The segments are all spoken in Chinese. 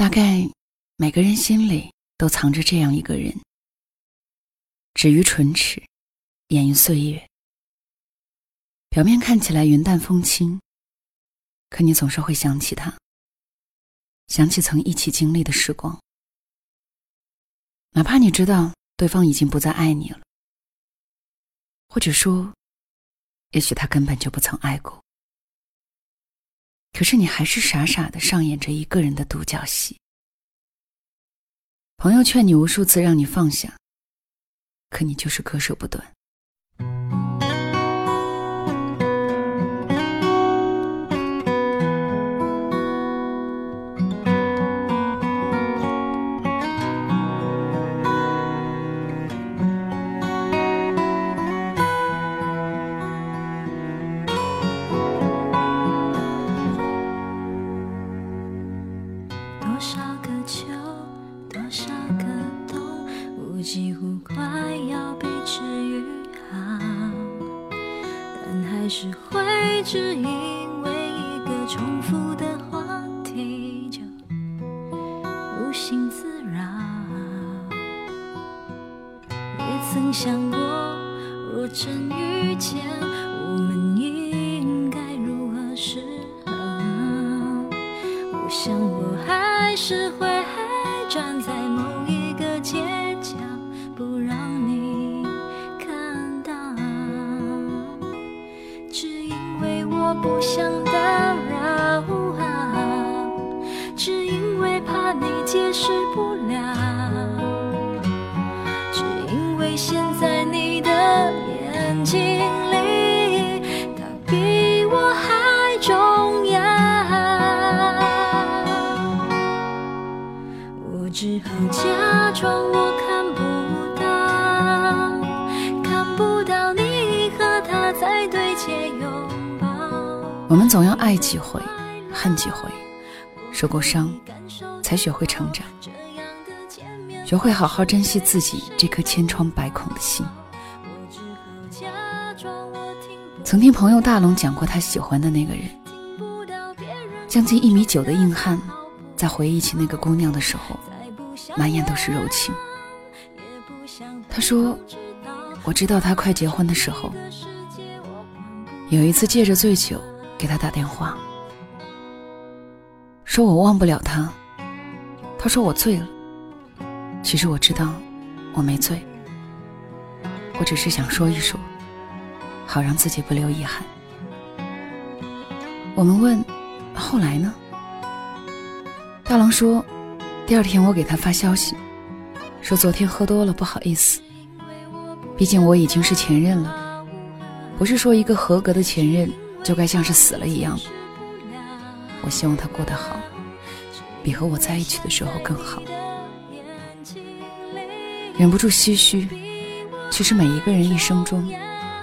大概每个人心里都藏着这样一个人，止于唇齿，掩于岁月。表面看起来云淡风轻，可你总是会想起他，想起曾一起经历的时光。哪怕你知道对方已经不再爱你了，或者说，也许他根本就不曾爱过。可是你还是傻傻的上演着一个人的独角戏。朋友劝你无数次让你放下，可你就是割舍不断。是会只因为一个重复的话题，就无心自扰。也曾想解释不了，只因为现在你的眼睛里，他比我还重要，我只好假装我看不到，看不到你和他在对街拥抱。我们总要爱几回，恨几回，受过伤，才学会成长，学会好好珍惜自己这颗千疮百孔的心。曾听朋友大龙讲过他喜欢的那个人，将近一米九的硬汉，在回忆起那个姑娘的时候，满眼都是柔情。他说：“我知道他快结婚的时候，有一次借着醉酒。”给他打电话，说我忘不了他。他说我醉了，其实我知道我没醉，我只是想说一说，好让自己不留遗憾。我们问后来呢？大郎说，第二天我给他发消息，说昨天喝多了，不好意思。毕竟我已经是前任了，不是说一个合格的前任。就该像是死了一样。我希望他过得好，比和我在一起的时候更好。忍不住唏嘘，其实每一个人一生中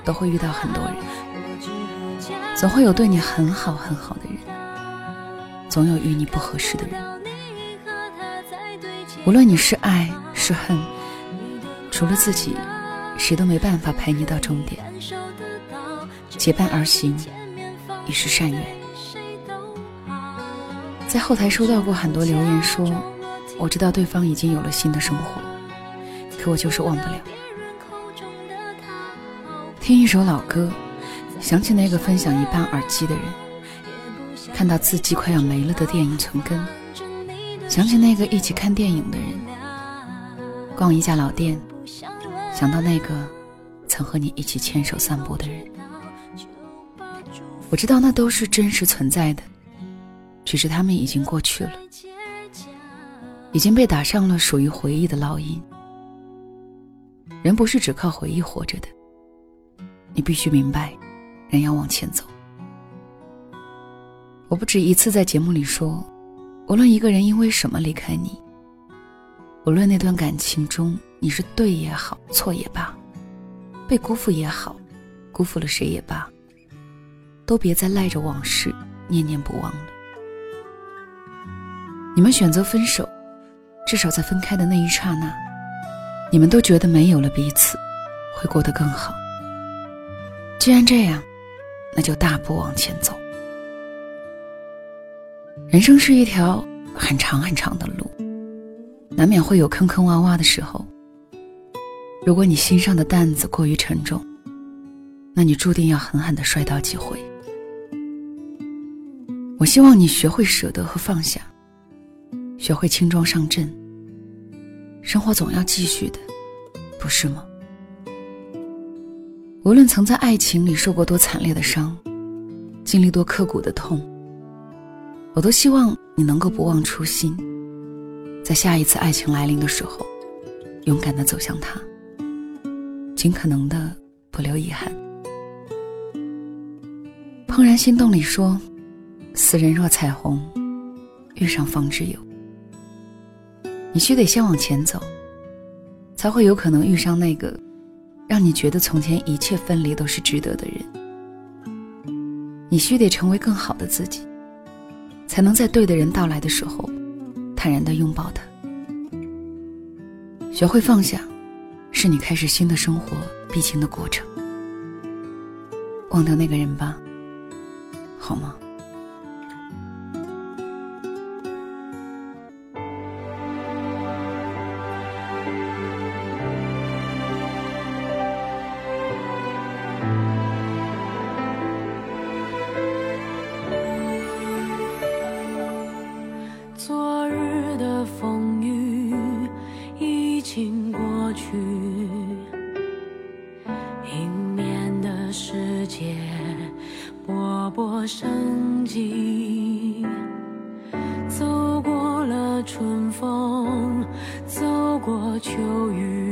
都会遇到很多人，总会有对你很好很好的人，总有与你不合适的人。无论你是爱是恨，除了自己，谁都没办法陪你到终点。结伴而行。已是善缘。在后台收到过很多留言，说我知道对方已经有了新的生活，可我就是忘不了。听一首老歌，想起那个分享一半耳机的人；看到字迹快要没了的电影存根，想起那个一起看电影的人；逛一家老店，想到那个曾和你一起牵手散步的人。我知道那都是真实存在的，只是他们已经过去了，已经被打上了属于回忆的烙印。人不是只靠回忆活着的，你必须明白，人要往前走。我不止一次在节目里说，无论一个人因为什么离开你，无论那段感情中你是对也好，错也罢，被辜负也好，辜负了谁也罢。都别再赖着往事念念不忘了。你们选择分手，至少在分开的那一刹那，你们都觉得没有了彼此，会过得更好。既然这样，那就大步往前走。人生是一条很长很长的路，难免会有坑坑洼洼的时候。如果你心上的担子过于沉重，那你注定要狠狠的摔倒几回。我希望你学会舍得和放下，学会轻装上阵。生活总要继续的，不是吗？无论曾在爱情里受过多惨烈的伤，经历多刻骨的痛，我都希望你能够不忘初心，在下一次爱情来临的时候，勇敢的走向它，尽可能的不留遗憾。怦然心动里说：“斯人若彩虹，遇上方知有。”你须得先往前走，才会有可能遇上那个让你觉得从前一切分离都是值得的人。你须得成为更好的自己，才能在对的人到来的时候，坦然的拥抱他。学会放下，是你开始新的生活必经的过程。忘掉那个人吧。好吗？秋雨，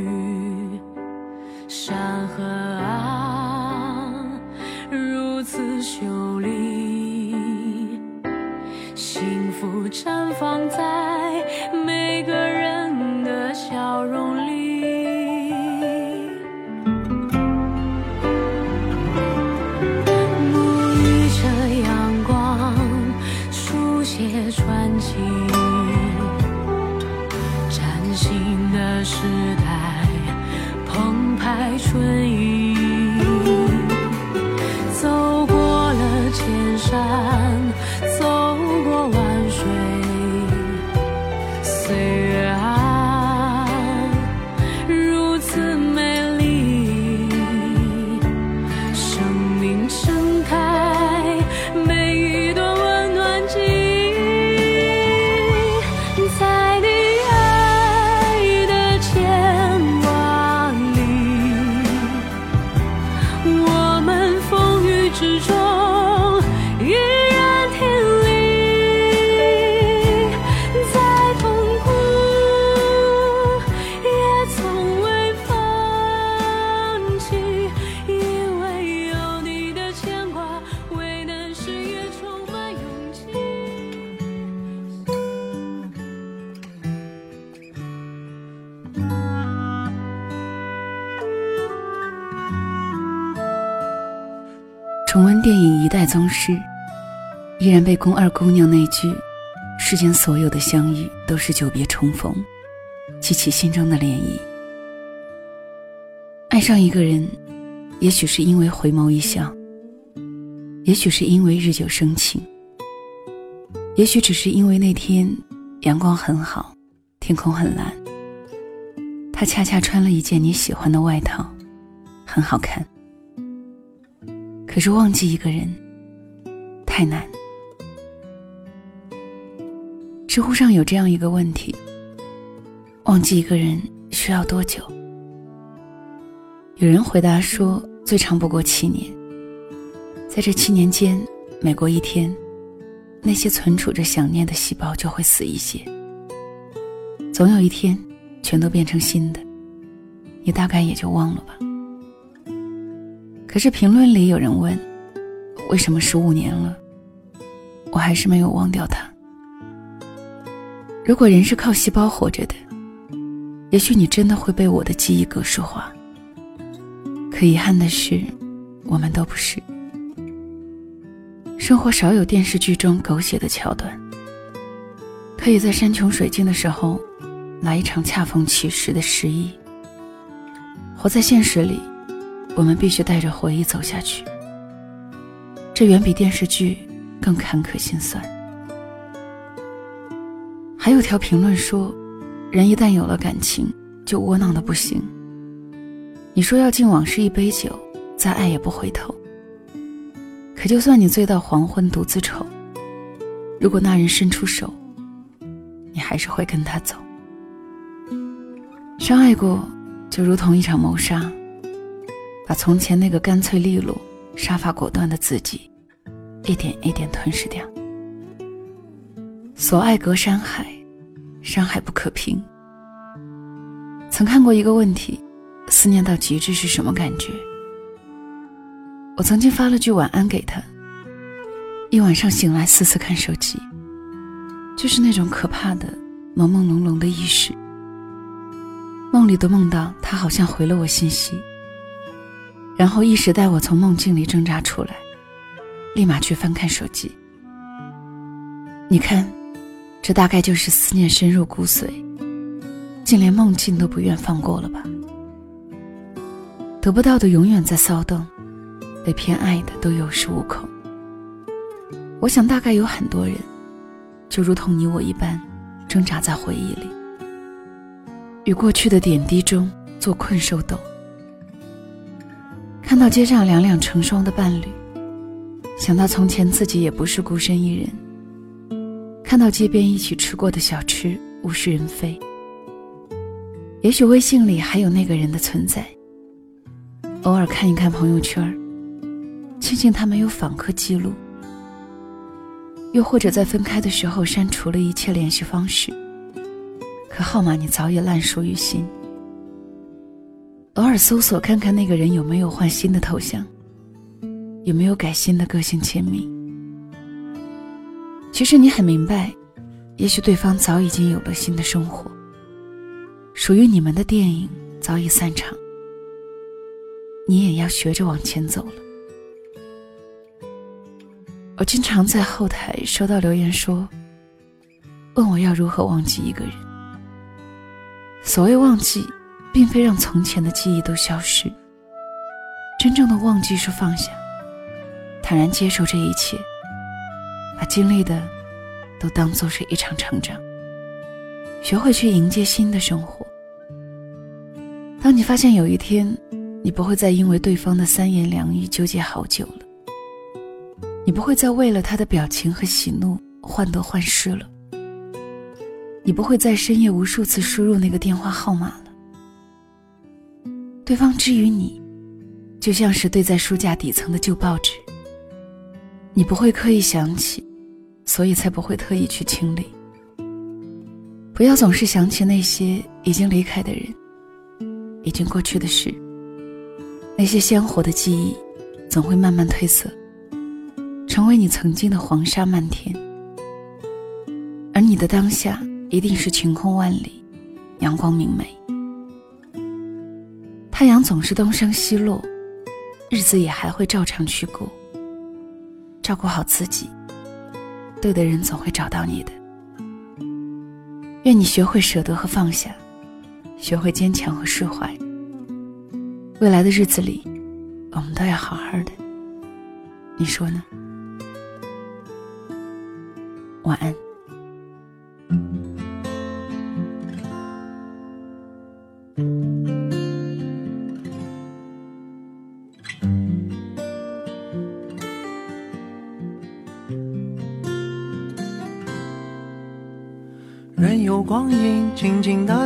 千《宗师》，依然被宫二姑娘那句“世间所有的相遇都是久别重逢”激起心中的涟漪。爱上一个人，也许是因为回眸一笑，也许是因为日久生情，也许只是因为那天阳光很好，天空很蓝，他恰恰穿了一件你喜欢的外套，很好看。可是忘记一个人太难。知乎上有这样一个问题：忘记一个人需要多久？有人回答说，最长不过七年。在这七年间，每过一天，那些存储着想念的细胞就会死一些。总有一天，全都变成新的，你大概也就忘了吧。可是评论里有人问：“为什么十五年了，我还是没有忘掉他？”如果人是靠细胞活着的，也许你真的会被我的记忆格式化。可遗憾的是，我们都不是。生活少有电视剧中狗血的桥段，可以在山穷水尽的时候，来一场恰逢其时的失忆。活在现实里。我们必须带着回忆走下去，这远比电视剧更坎坷心酸。还有条评论说，人一旦有了感情，就窝囊的不行。你说要敬往事一杯酒，再爱也不回头。可就算你醉到黄昏独自愁，如果那人伸出手，你还是会跟他走。相爱过，就如同一场谋杀，把从前那个干脆利落、杀伐果断的自己，一点一点吞噬掉。所爱隔山海，山海不可平。曾看过一个问题：思念到极致是什么感觉？我曾经发了句晚安给他，一晚上醒来，四次看手机，就是那种可怕的朦朦胧胧的意识。梦里都梦到他好像回了我信息，然后意识带我从梦境里挣扎出来，立马去翻看手机。你看，这大概就是思念深入骨髓，竟连梦境都不愿放过了吧？得不到的永远在骚动。被偏爱的都有恃无恐。我想，大概有很多人，就如同你我一般，挣扎在回忆里，与过去的点滴中做困兽斗。看到街上两两成双的伴侣，想到从前自己也不是孤身一人。看到街边一起吃过的小吃物是人非，也许微信里还有那个人的存在。偶尔看一看朋友圈庆幸他没有访客记录，又或者在分开的时候删除了一切联系方式，可号码你早已烂熟于心。偶尔搜索看看那个人有没有换新的头像，有没有改新的个性签名。其实你很明白，也许对方早已经有了新的生活，属于你们的电影早已散场，你也要学着往前走了。我经常在后台收到留言说，问我要如何忘记一个人。所谓忘记，并非让从前的记忆都消失，真正的忘记是放下，坦然接受这一切，把经历的都当做是一场成长，学会去迎接新的生活。当你发现有一天，你不会再因为对方的三言两语纠结好久了。你不会再为了他的表情和喜怒患得患失了。你不会在深夜无数次输入那个电话号码了。对方之于你，就像是堆在书架底层的旧报纸。你不会刻意想起，所以才不会特意去清理。不要总是想起那些已经离开的人，已经过去的事。那些鲜活的记忆，总会慢慢褪色。成为你曾经的黄沙漫天，而你的当下一定是晴空万里，阳光明媚。太阳总是东升西落，日子也还会照常去过。照顾好自己，对的人总会找到你的。愿你学会舍得和放下，学会坚强和释怀。未来的日子里，我们都要好好的。你说呢？晚安。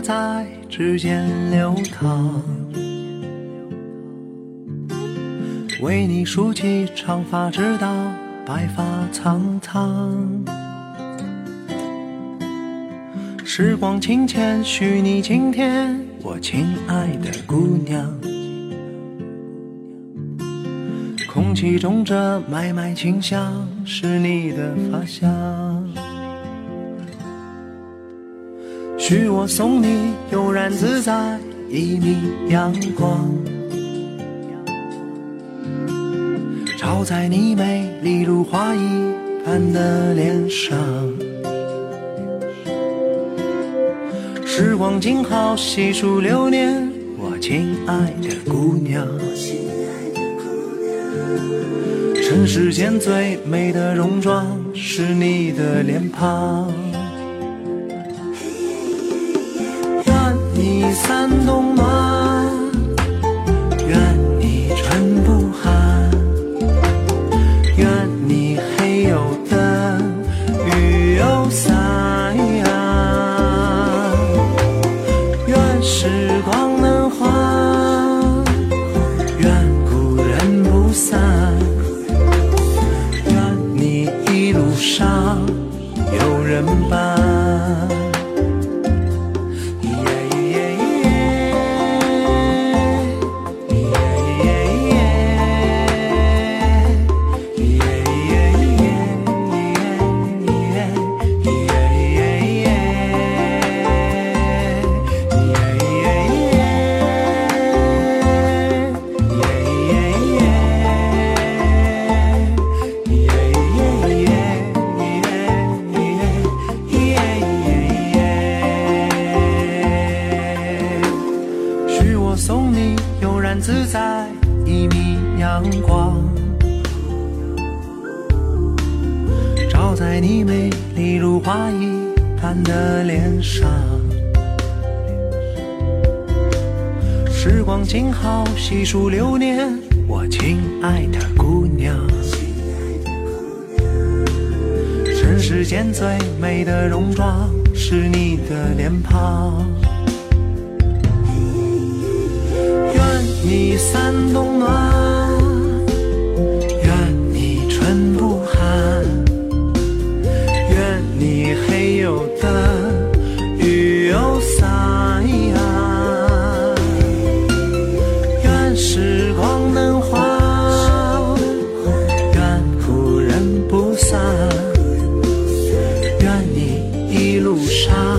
在指尖流淌，为你梳起长发，直到白发苍苍。时光轻浅，许你今天，我亲爱的姑娘。空气中这麦麦清香，是你的发香。许我送你悠然自在一米阳光，照在你美丽如花一般的脸上。时光静好，细数流年，我亲爱的姑娘。尘世间最美的戎装，是你的脸庞。你三冬暖，好，细数流年，我亲爱的姑娘。尘世间最美的容妆是你的脸庞。愿你三冬，路上。